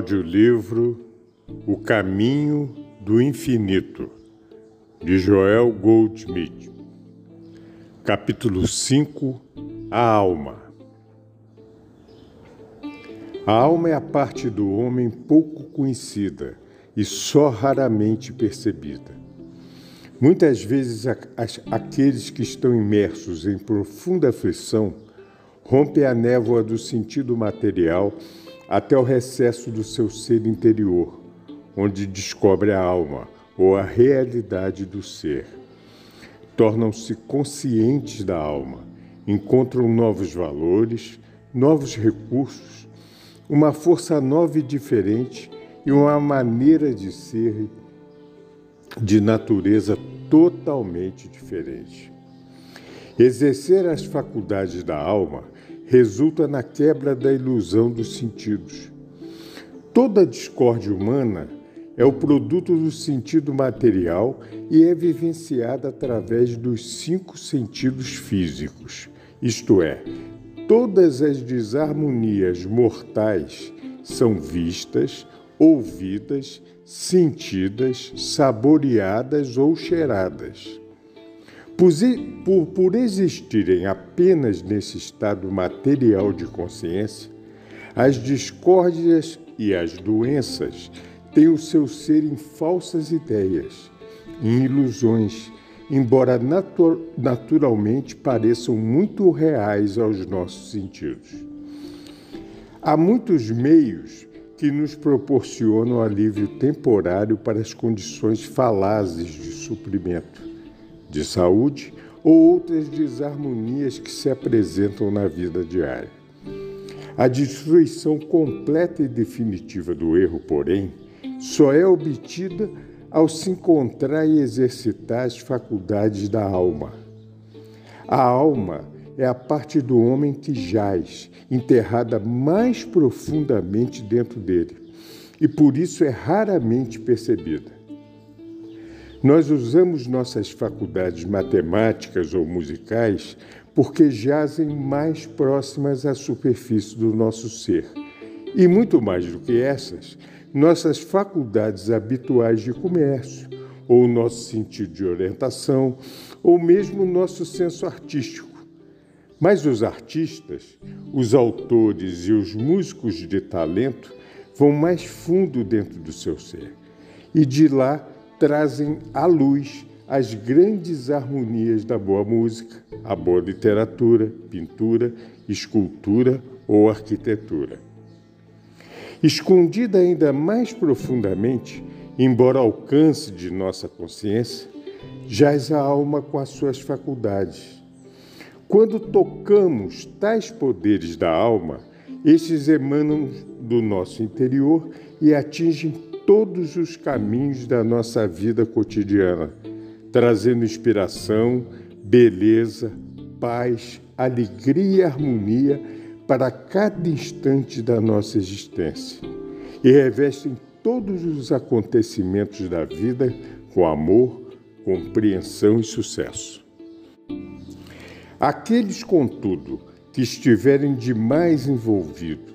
Audiolivro O Caminho do Infinito, de Joel Goldsmith. Capítulo 5 A Alma. A alma é a parte do homem pouco conhecida e só raramente percebida. Muitas vezes, aqueles que estão imersos em profunda aflição rompem a névoa do sentido material até o recesso do seu ser interior, onde descobre a alma ou a realidade do ser. Tornam-se conscientes da alma, encontram novos valores, novos recursos, uma força nova e diferente e uma maneira de ser de natureza totalmente diferente. Exercer as faculdades da alma resulta na quebra da ilusão dos sentidos. Toda discórdia humana é o produto do sentido material e é vivenciada através dos cinco sentidos físicos, isto é, todas as desarmonias mortais são vistas, ouvidas, sentidas, saboreadas ou cheiradas. Por, por existirem apenas nesse estado material de consciência, as discórdias e as doenças têm o seu ser em falsas ideias, em ilusões, embora natu naturalmente pareçam muito reais aos nossos sentidos. Há muitos meios que nos proporcionam alívio temporário para as condições falazes de suprimento de saúde ou outras desarmonias que se apresentam na vida diária. A destruição completa e definitiva do erro, porém, só é obtida ao se encontrar e exercitar as faculdades da alma. A alma é a parte do homem que jaz, enterrada mais profundamente dentro dele, e por isso é raramente percebida. Nós usamos nossas faculdades matemáticas ou musicais porque jazem mais próximas à superfície do nosso ser. E muito mais do que essas, nossas faculdades habituais de comércio, ou nosso sentido de orientação, ou mesmo nosso senso artístico. Mas os artistas, os autores e os músicos de talento vão mais fundo dentro do seu ser. E de lá trazem à luz as grandes harmonias da boa música, a boa literatura, pintura, escultura ou arquitetura. Escondida ainda mais profundamente, embora alcance de nossa consciência, jaz a alma com as suas faculdades. Quando tocamos tais poderes da alma, estes emanam do nosso interior e atingem todos os caminhos da nossa vida cotidiana, trazendo inspiração, beleza, paz, alegria e harmonia para cada instante da nossa existência e revestem todos os acontecimentos da vida com amor, compreensão e sucesso. Aqueles, contudo, que estiverem demais envolvido,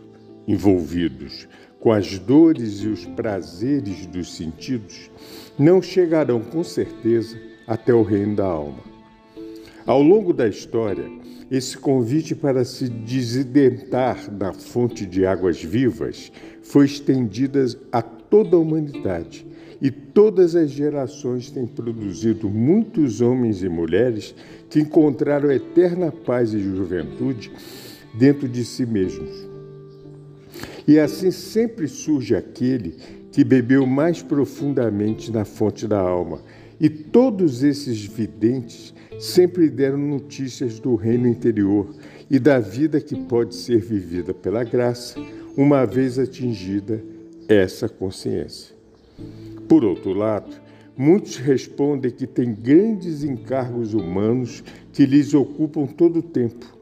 envolvidos com as dores e os prazeres dos sentidos, não chegarão com certeza até o reino da alma. Ao longo da história, esse convite para se desidentar da fonte de águas vivas foi estendido a toda a humanidade e todas as gerações têm produzido muitos homens e mulheres que encontraram eterna paz e juventude dentro de si mesmos. E assim sempre surge aquele que bebeu mais profundamente na fonte da alma. E todos esses videntes sempre deram notícias do reino interior e da vida que pode ser vivida pela graça, uma vez atingida essa consciência. Por outro lado, muitos respondem que têm grandes encargos humanos que lhes ocupam todo o tempo.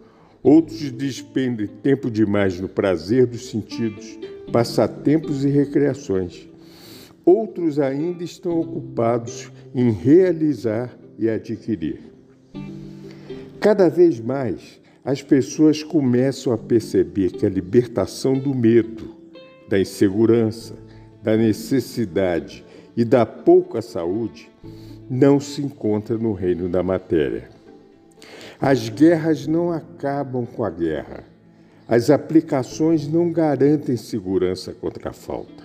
Outros despendem tempo demais no prazer dos sentidos, passatempos e recreações. Outros ainda estão ocupados em realizar e adquirir. Cada vez mais, as pessoas começam a perceber que a libertação do medo, da insegurança, da necessidade e da pouca saúde não se encontra no reino da matéria. As guerras não acabam com a guerra. As aplicações não garantem segurança contra a falta.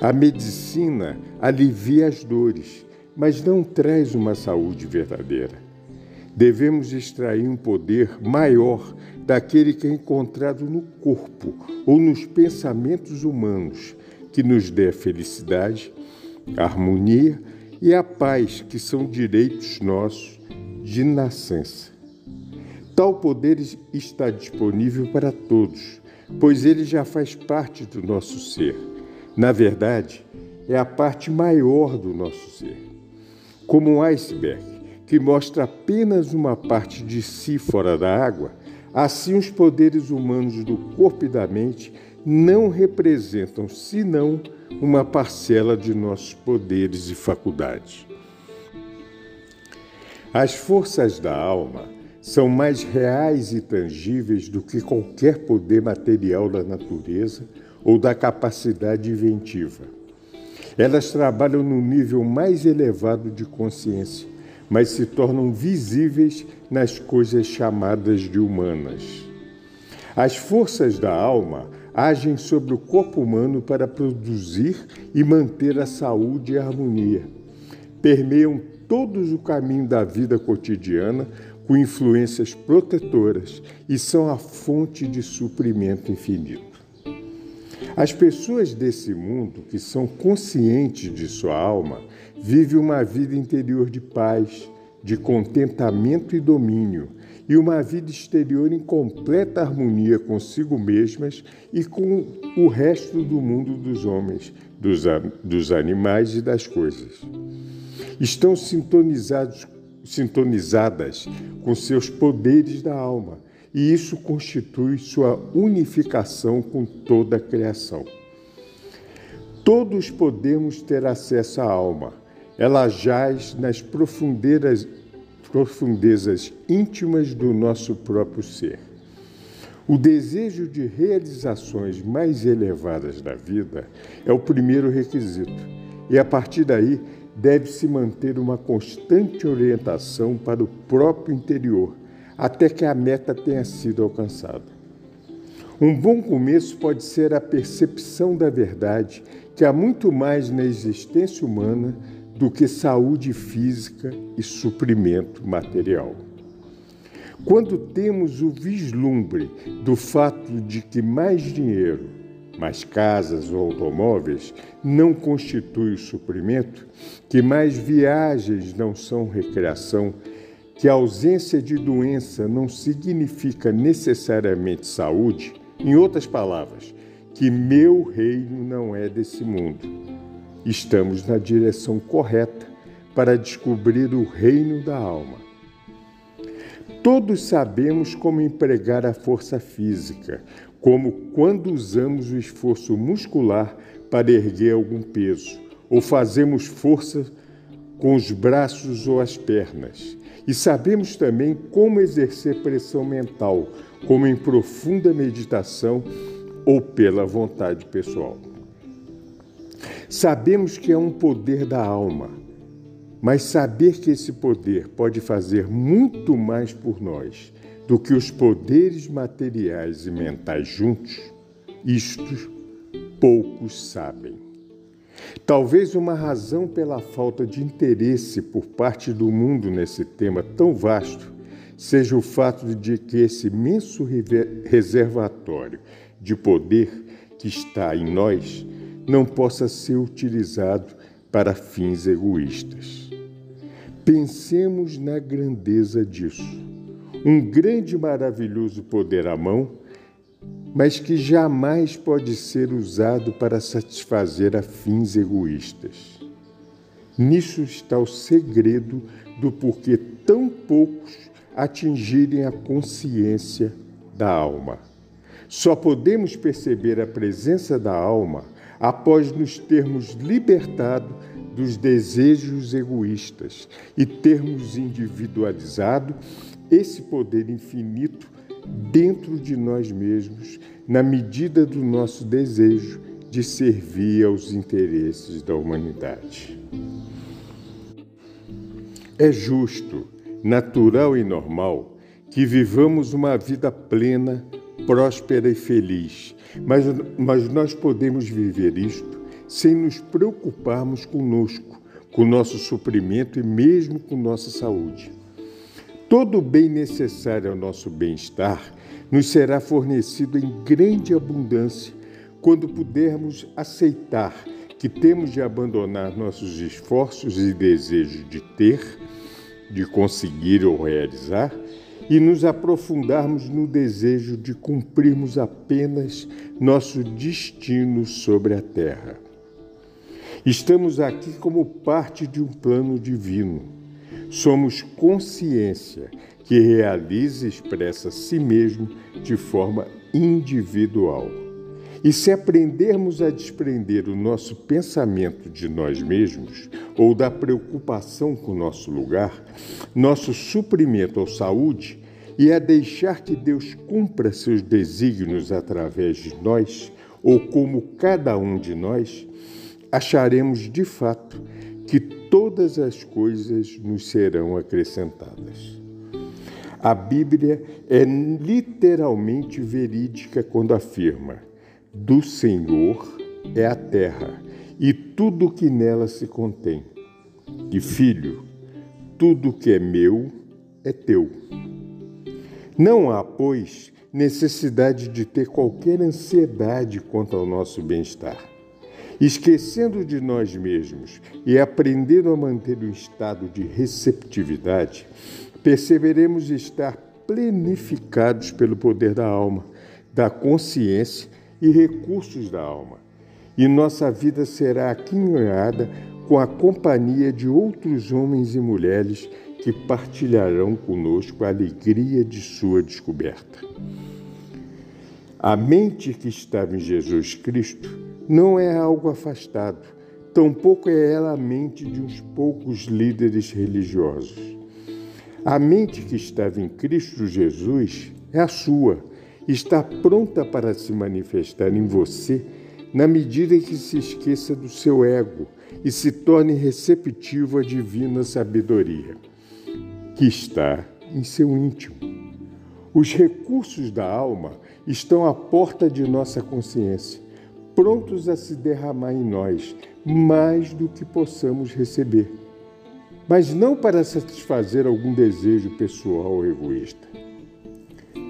A medicina alivia as dores, mas não traz uma saúde verdadeira. Devemos extrair um poder maior daquele que é encontrado no corpo ou nos pensamentos humanos, que nos dê a felicidade, a harmonia e a paz, que são direitos nossos de nascença. Tal poder está disponível para todos, pois ele já faz parte do nosso ser. Na verdade, é a parte maior do nosso ser. Como um iceberg que mostra apenas uma parte de si fora da água, assim os poderes humanos do corpo e da mente não representam senão uma parcela de nossos poderes e faculdades. As forças da alma são mais reais e tangíveis do que qualquer poder material da natureza ou da capacidade inventiva. Elas trabalham no nível mais elevado de consciência, mas se tornam visíveis nas coisas chamadas de humanas. As forças da alma agem sobre o corpo humano para produzir e manter a saúde e a harmonia. Permeiam todos o caminho da vida cotidiana influências protetoras e são a fonte de suprimento infinito. As pessoas desse mundo que são conscientes de sua alma vivem uma vida interior de paz, de contentamento e domínio e uma vida exterior em completa harmonia consigo mesmas e com o resto do mundo dos homens, dos, dos animais e das coisas. Estão sintonizados, sintonizadas com seus poderes da alma, e isso constitui sua unificação com toda a criação. Todos podemos ter acesso à alma. Ela jaz nas profundezas íntimas do nosso próprio ser. O desejo de realizações mais elevadas da vida é o primeiro requisito, e a partir daí deve-se manter uma constante orientação para o próprio interior, até que a meta tenha sido alcançada. Um bom começo pode ser a percepção da verdade que há muito mais na existência humana do que saúde física e suprimento material. Quando temos o vislumbre do fato de que mais dinheiro, mais casas ou automóveis não constitui o suprimento, que mais viagens não são recreação, que a ausência de doença não significa necessariamente saúde, em outras palavras, que meu reino não é desse mundo estamos na direção correta para descobrir o reino da alma. Todos sabemos como empregar a força física, como quando usamos o esforço muscular para erguer algum peso, ou fazemos força com os braços ou as pernas. E sabemos também como exercer pressão mental, como em profunda meditação ou pela vontade pessoal. Sabemos que é um poder da alma, mas saber que esse poder pode fazer muito mais por nós do que os poderes materiais e mentais juntos, isto poucos sabem. Talvez uma razão pela falta de interesse por parte do mundo nesse tema tão vasto seja o fato de que esse imenso reservatório de poder que está em nós não possa ser utilizado para fins egoístas. Pensemos na grandeza disso. Um grande e maravilhoso poder à mão mas que jamais pode ser usado para satisfazer a fins egoístas. Nisso está o segredo do porquê tão poucos atingirem a consciência da alma. Só podemos perceber a presença da alma após nos termos libertado dos desejos egoístas e termos individualizado esse poder infinito dentro de nós mesmos, na medida do nosso desejo de servir aos interesses da humanidade. É justo, natural e normal que vivamos uma vida plena, próspera e feliz, mas, mas nós podemos viver isto sem nos preocuparmos conosco, com nosso suprimento e mesmo com nossa saúde. Todo o bem necessário ao nosso bem-estar nos será fornecido em grande abundância quando pudermos aceitar que temos de abandonar nossos esforços e desejos de ter, de conseguir ou realizar e nos aprofundarmos no desejo de cumprirmos apenas nosso destino sobre a terra. Estamos aqui como parte de um plano divino. Somos consciência que realiza e expressa a si mesmo de forma individual. E se aprendermos a desprender o nosso pensamento de nós mesmos ou da preocupação com o nosso lugar, nosso suprimento ou saúde, e a deixar que Deus cumpra seus desígnios através de nós, ou como cada um de nós, acharemos de fato que todas as coisas nos serão acrescentadas. A Bíblia é literalmente verídica quando afirma: do Senhor é a terra e tudo que nela se contém. E filho, tudo que é meu é teu. Não há, pois, necessidade de ter qualquer ansiedade quanto ao nosso bem-estar. Esquecendo de nós mesmos e aprendendo a manter o estado de receptividade, perceberemos estar plenificados pelo poder da alma, da consciência e recursos da alma. E nossa vida será aquinhoada com a companhia de outros homens e mulheres que partilharão conosco a alegria de sua descoberta. A mente que estava em Jesus Cristo não é algo afastado, tampouco é ela a mente de uns poucos líderes religiosos. A mente que estava em Cristo Jesus é a sua, está pronta para se manifestar em você na medida em que se esqueça do seu ego e se torne receptivo à divina sabedoria que está em seu íntimo. Os recursos da alma estão à porta de nossa consciência prontos a se derramar em nós mais do que possamos receber, mas não para satisfazer algum desejo pessoal ou egoísta.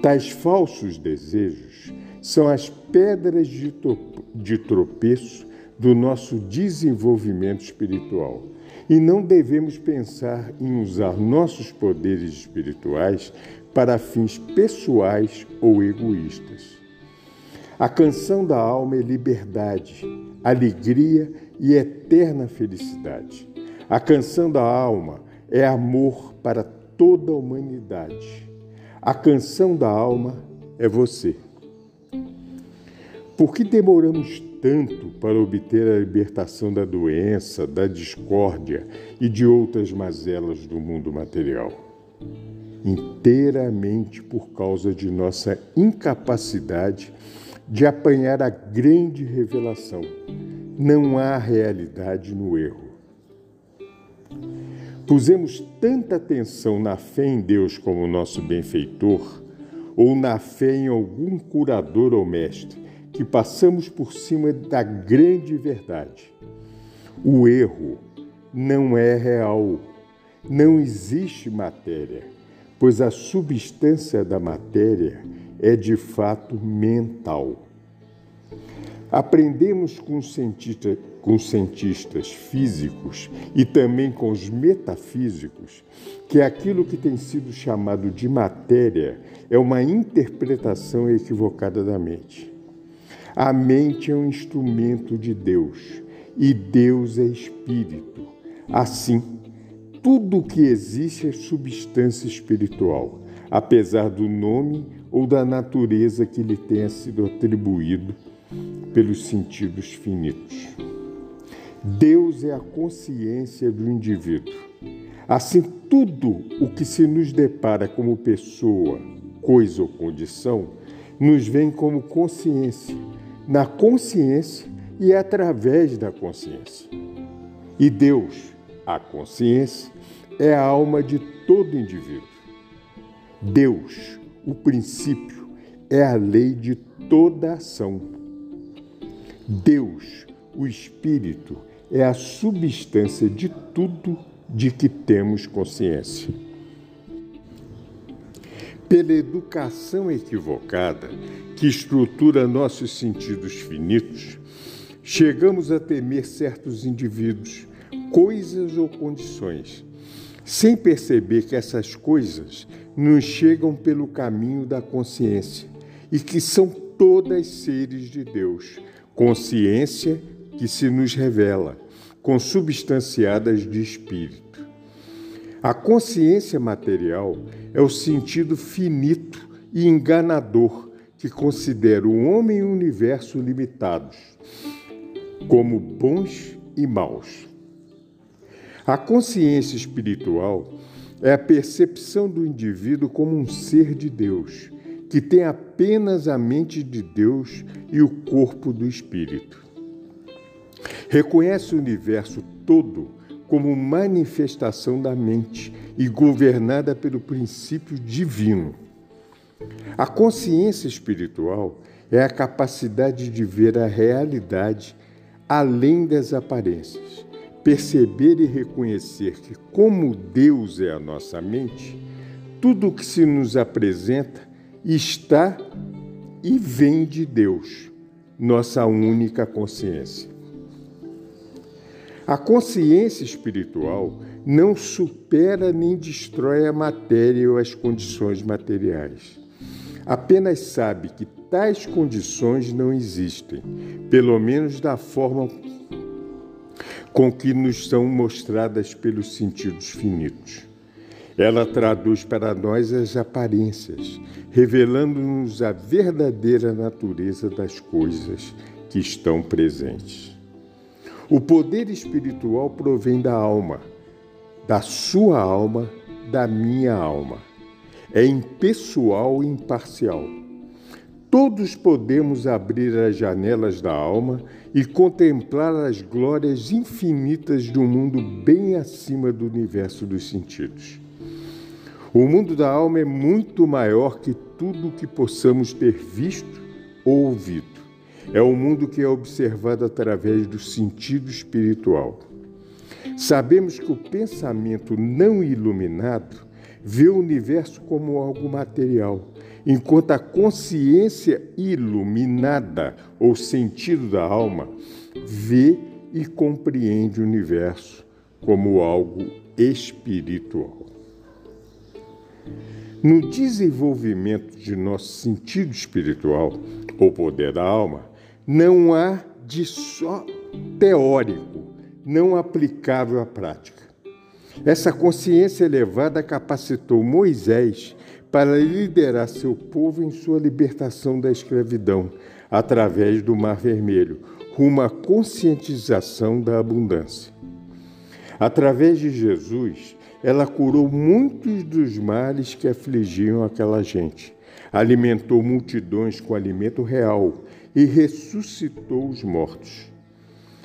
Tais falsos desejos são as pedras de tropeço do nosso desenvolvimento espiritual. E não devemos pensar em usar nossos poderes espirituais para fins pessoais ou egoístas. A canção da alma é liberdade, alegria e eterna felicidade. A canção da alma é amor para toda a humanidade. A canção da alma é você. Por que demoramos tanto para obter a libertação da doença, da discórdia e de outras mazelas do mundo material? Inteiramente por causa de nossa incapacidade de apanhar a grande revelação. Não há realidade no erro. Pusemos tanta atenção na fé em Deus como nosso benfeitor, ou na fé em algum curador ou mestre, que passamos por cima da grande verdade. O erro não é real, não existe matéria, pois a substância da matéria é de fato mental. Aprendemos com os, cientistas, com cientistas físicos e também com os metafísicos que aquilo que tem sido chamado de matéria é uma interpretação equivocada da mente. A mente é um instrumento de Deus e Deus é espírito. Assim, tudo o que existe é substância espiritual, apesar do nome ou da natureza que lhe tenha sido atribuído pelos sentidos finitos. Deus é a consciência do indivíduo. Assim, tudo o que se nos depara como pessoa, coisa ou condição, nos vem como consciência, na consciência e através da consciência. E Deus, a consciência, é a alma de todo indivíduo. Deus, o princípio, é a lei de toda ação. Deus, o Espírito, é a substância de tudo de que temos consciência. Pela educação equivocada que estrutura nossos sentidos finitos, chegamos a temer certos indivíduos, coisas ou condições, sem perceber que essas coisas nos chegam pelo caminho da consciência e que são todas seres de Deus consciência que se nos revela, consubstanciadas de espírito. A consciência material é o sentido finito e enganador que considera o homem e o universo limitados, como bons e maus. A consciência espiritual é a percepção do indivíduo como um ser de Deus que tem apenas a mente de Deus e o corpo do Espírito. Reconhece o universo todo como manifestação da mente e governada pelo princípio divino. A consciência espiritual é a capacidade de ver a realidade além das aparências, perceber e reconhecer que, como Deus é a nossa mente, tudo o que se nos apresenta está e vem de Deus, nossa única consciência. A consciência espiritual não supera nem destrói a matéria ou as condições materiais. Apenas sabe que tais condições não existem, pelo menos da forma com que nos são mostradas pelos sentidos finitos. Ela traduz para nós as aparências, revelando-nos a verdadeira natureza das coisas que estão presentes. O poder espiritual provém da alma, da sua alma, da minha alma. É impessoal e imparcial. Todos podemos abrir as janelas da alma e contemplar as glórias infinitas de um mundo bem acima do universo dos sentidos. O mundo da alma é muito maior que tudo o que possamos ter visto ou ouvido. É o um mundo que é observado através do sentido espiritual. Sabemos que o pensamento não iluminado vê o universo como algo material, enquanto a consciência iluminada, ou sentido da alma, vê e compreende o universo como algo espiritual. No desenvolvimento de nosso sentido espiritual, ou poder da alma, não há de só teórico, não aplicável à prática. Essa consciência elevada capacitou Moisés para liderar seu povo em sua libertação da escravidão, através do Mar Vermelho, rumo à conscientização da abundância. Através de Jesus, ela curou muitos dos males que afligiam aquela gente, alimentou multidões com alimento real e ressuscitou os mortos.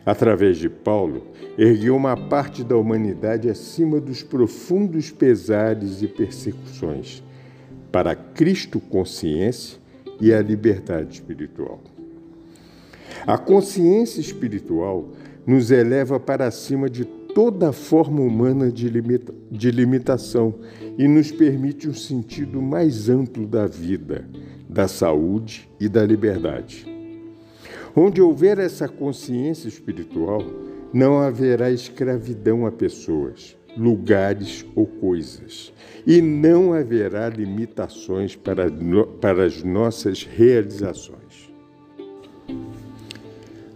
Através de Paulo, ergueu uma parte da humanidade acima dos profundos pesares e persecuções, para Cristo consciência e a liberdade espiritual. A consciência espiritual nos eleva para acima de toda forma humana de, limita de limitação e nos permite um sentido mais amplo da vida, da saúde e da liberdade. Onde houver essa consciência espiritual, não haverá escravidão a pessoas, lugares ou coisas, e não haverá limitações para, para as nossas realizações.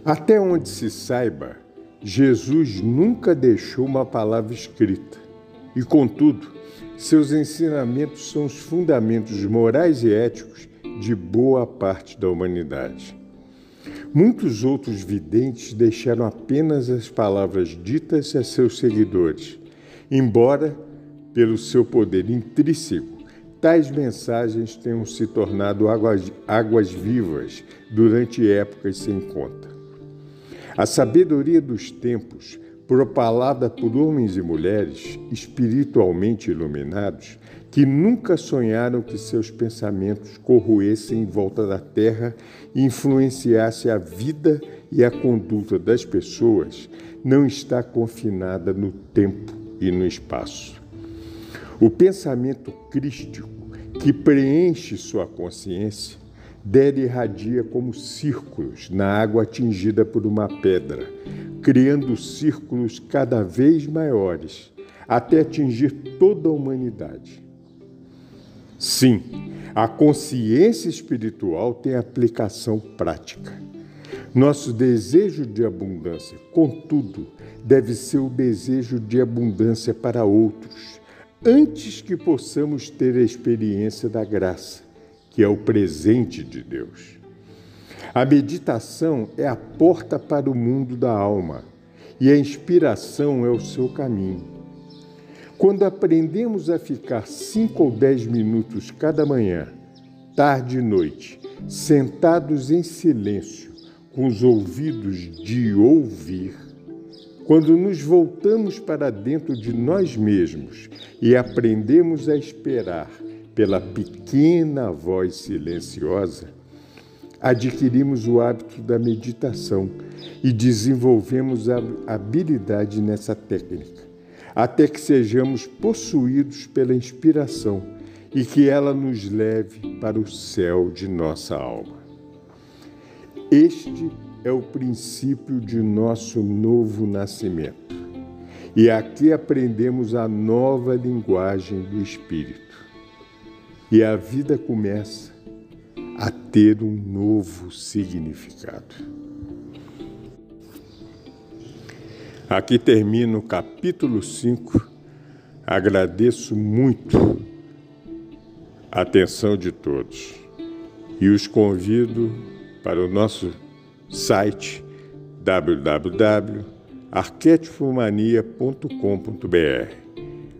Até onde se saiba, Jesus nunca deixou uma palavra escrita, e contudo, seus ensinamentos são os fundamentos morais e éticos de boa parte da humanidade. Muitos outros videntes deixaram apenas as palavras ditas a seus seguidores, embora, pelo seu poder intrínseco, tais mensagens tenham se tornado águas, águas vivas durante épocas sem conta. A sabedoria dos tempos, propalada por homens e mulheres espiritualmente iluminados, que nunca sonharam que seus pensamentos corroessem em volta da terra e influenciasse a vida e a conduta das pessoas, não está confinada no tempo e no espaço. O pensamento crístico que preenche sua consciência dela irradia como círculos na água atingida por uma pedra, criando círculos cada vez maiores, até atingir toda a humanidade. Sim, a consciência espiritual tem aplicação prática. Nosso desejo de abundância, contudo, deve ser o desejo de abundância para outros, antes que possamos ter a experiência da graça, que é o presente de Deus. A meditação é a porta para o mundo da alma e a inspiração é o seu caminho. Quando aprendemos a ficar cinco ou dez minutos cada manhã, tarde e noite, sentados em silêncio, com os ouvidos de ouvir, quando nos voltamos para dentro de nós mesmos e aprendemos a esperar pela pequena voz silenciosa, adquirimos o hábito da meditação e desenvolvemos a habilidade nessa técnica até que sejamos possuídos pela inspiração e que ela nos leve para o céu de nossa alma. Este é o princípio de nosso novo nascimento. E aqui aprendemos a nova linguagem do Espírito. E a vida começa a ter um novo significado. Aqui termina o capítulo 5. Agradeço muito a atenção de todos e os convido para o nosso site www.arquetipomania.com.br.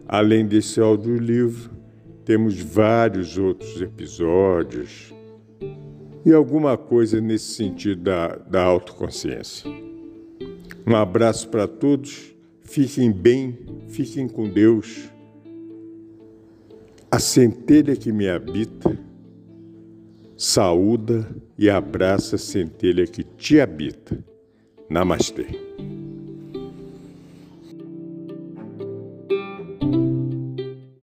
Além desse audiolivro, temos vários outros episódios e alguma coisa nesse sentido da, da autoconsciência. Um abraço para todos, fiquem bem, fiquem com Deus. A centelha que me habita, saúda e abraça a centelha que te habita. Namastê.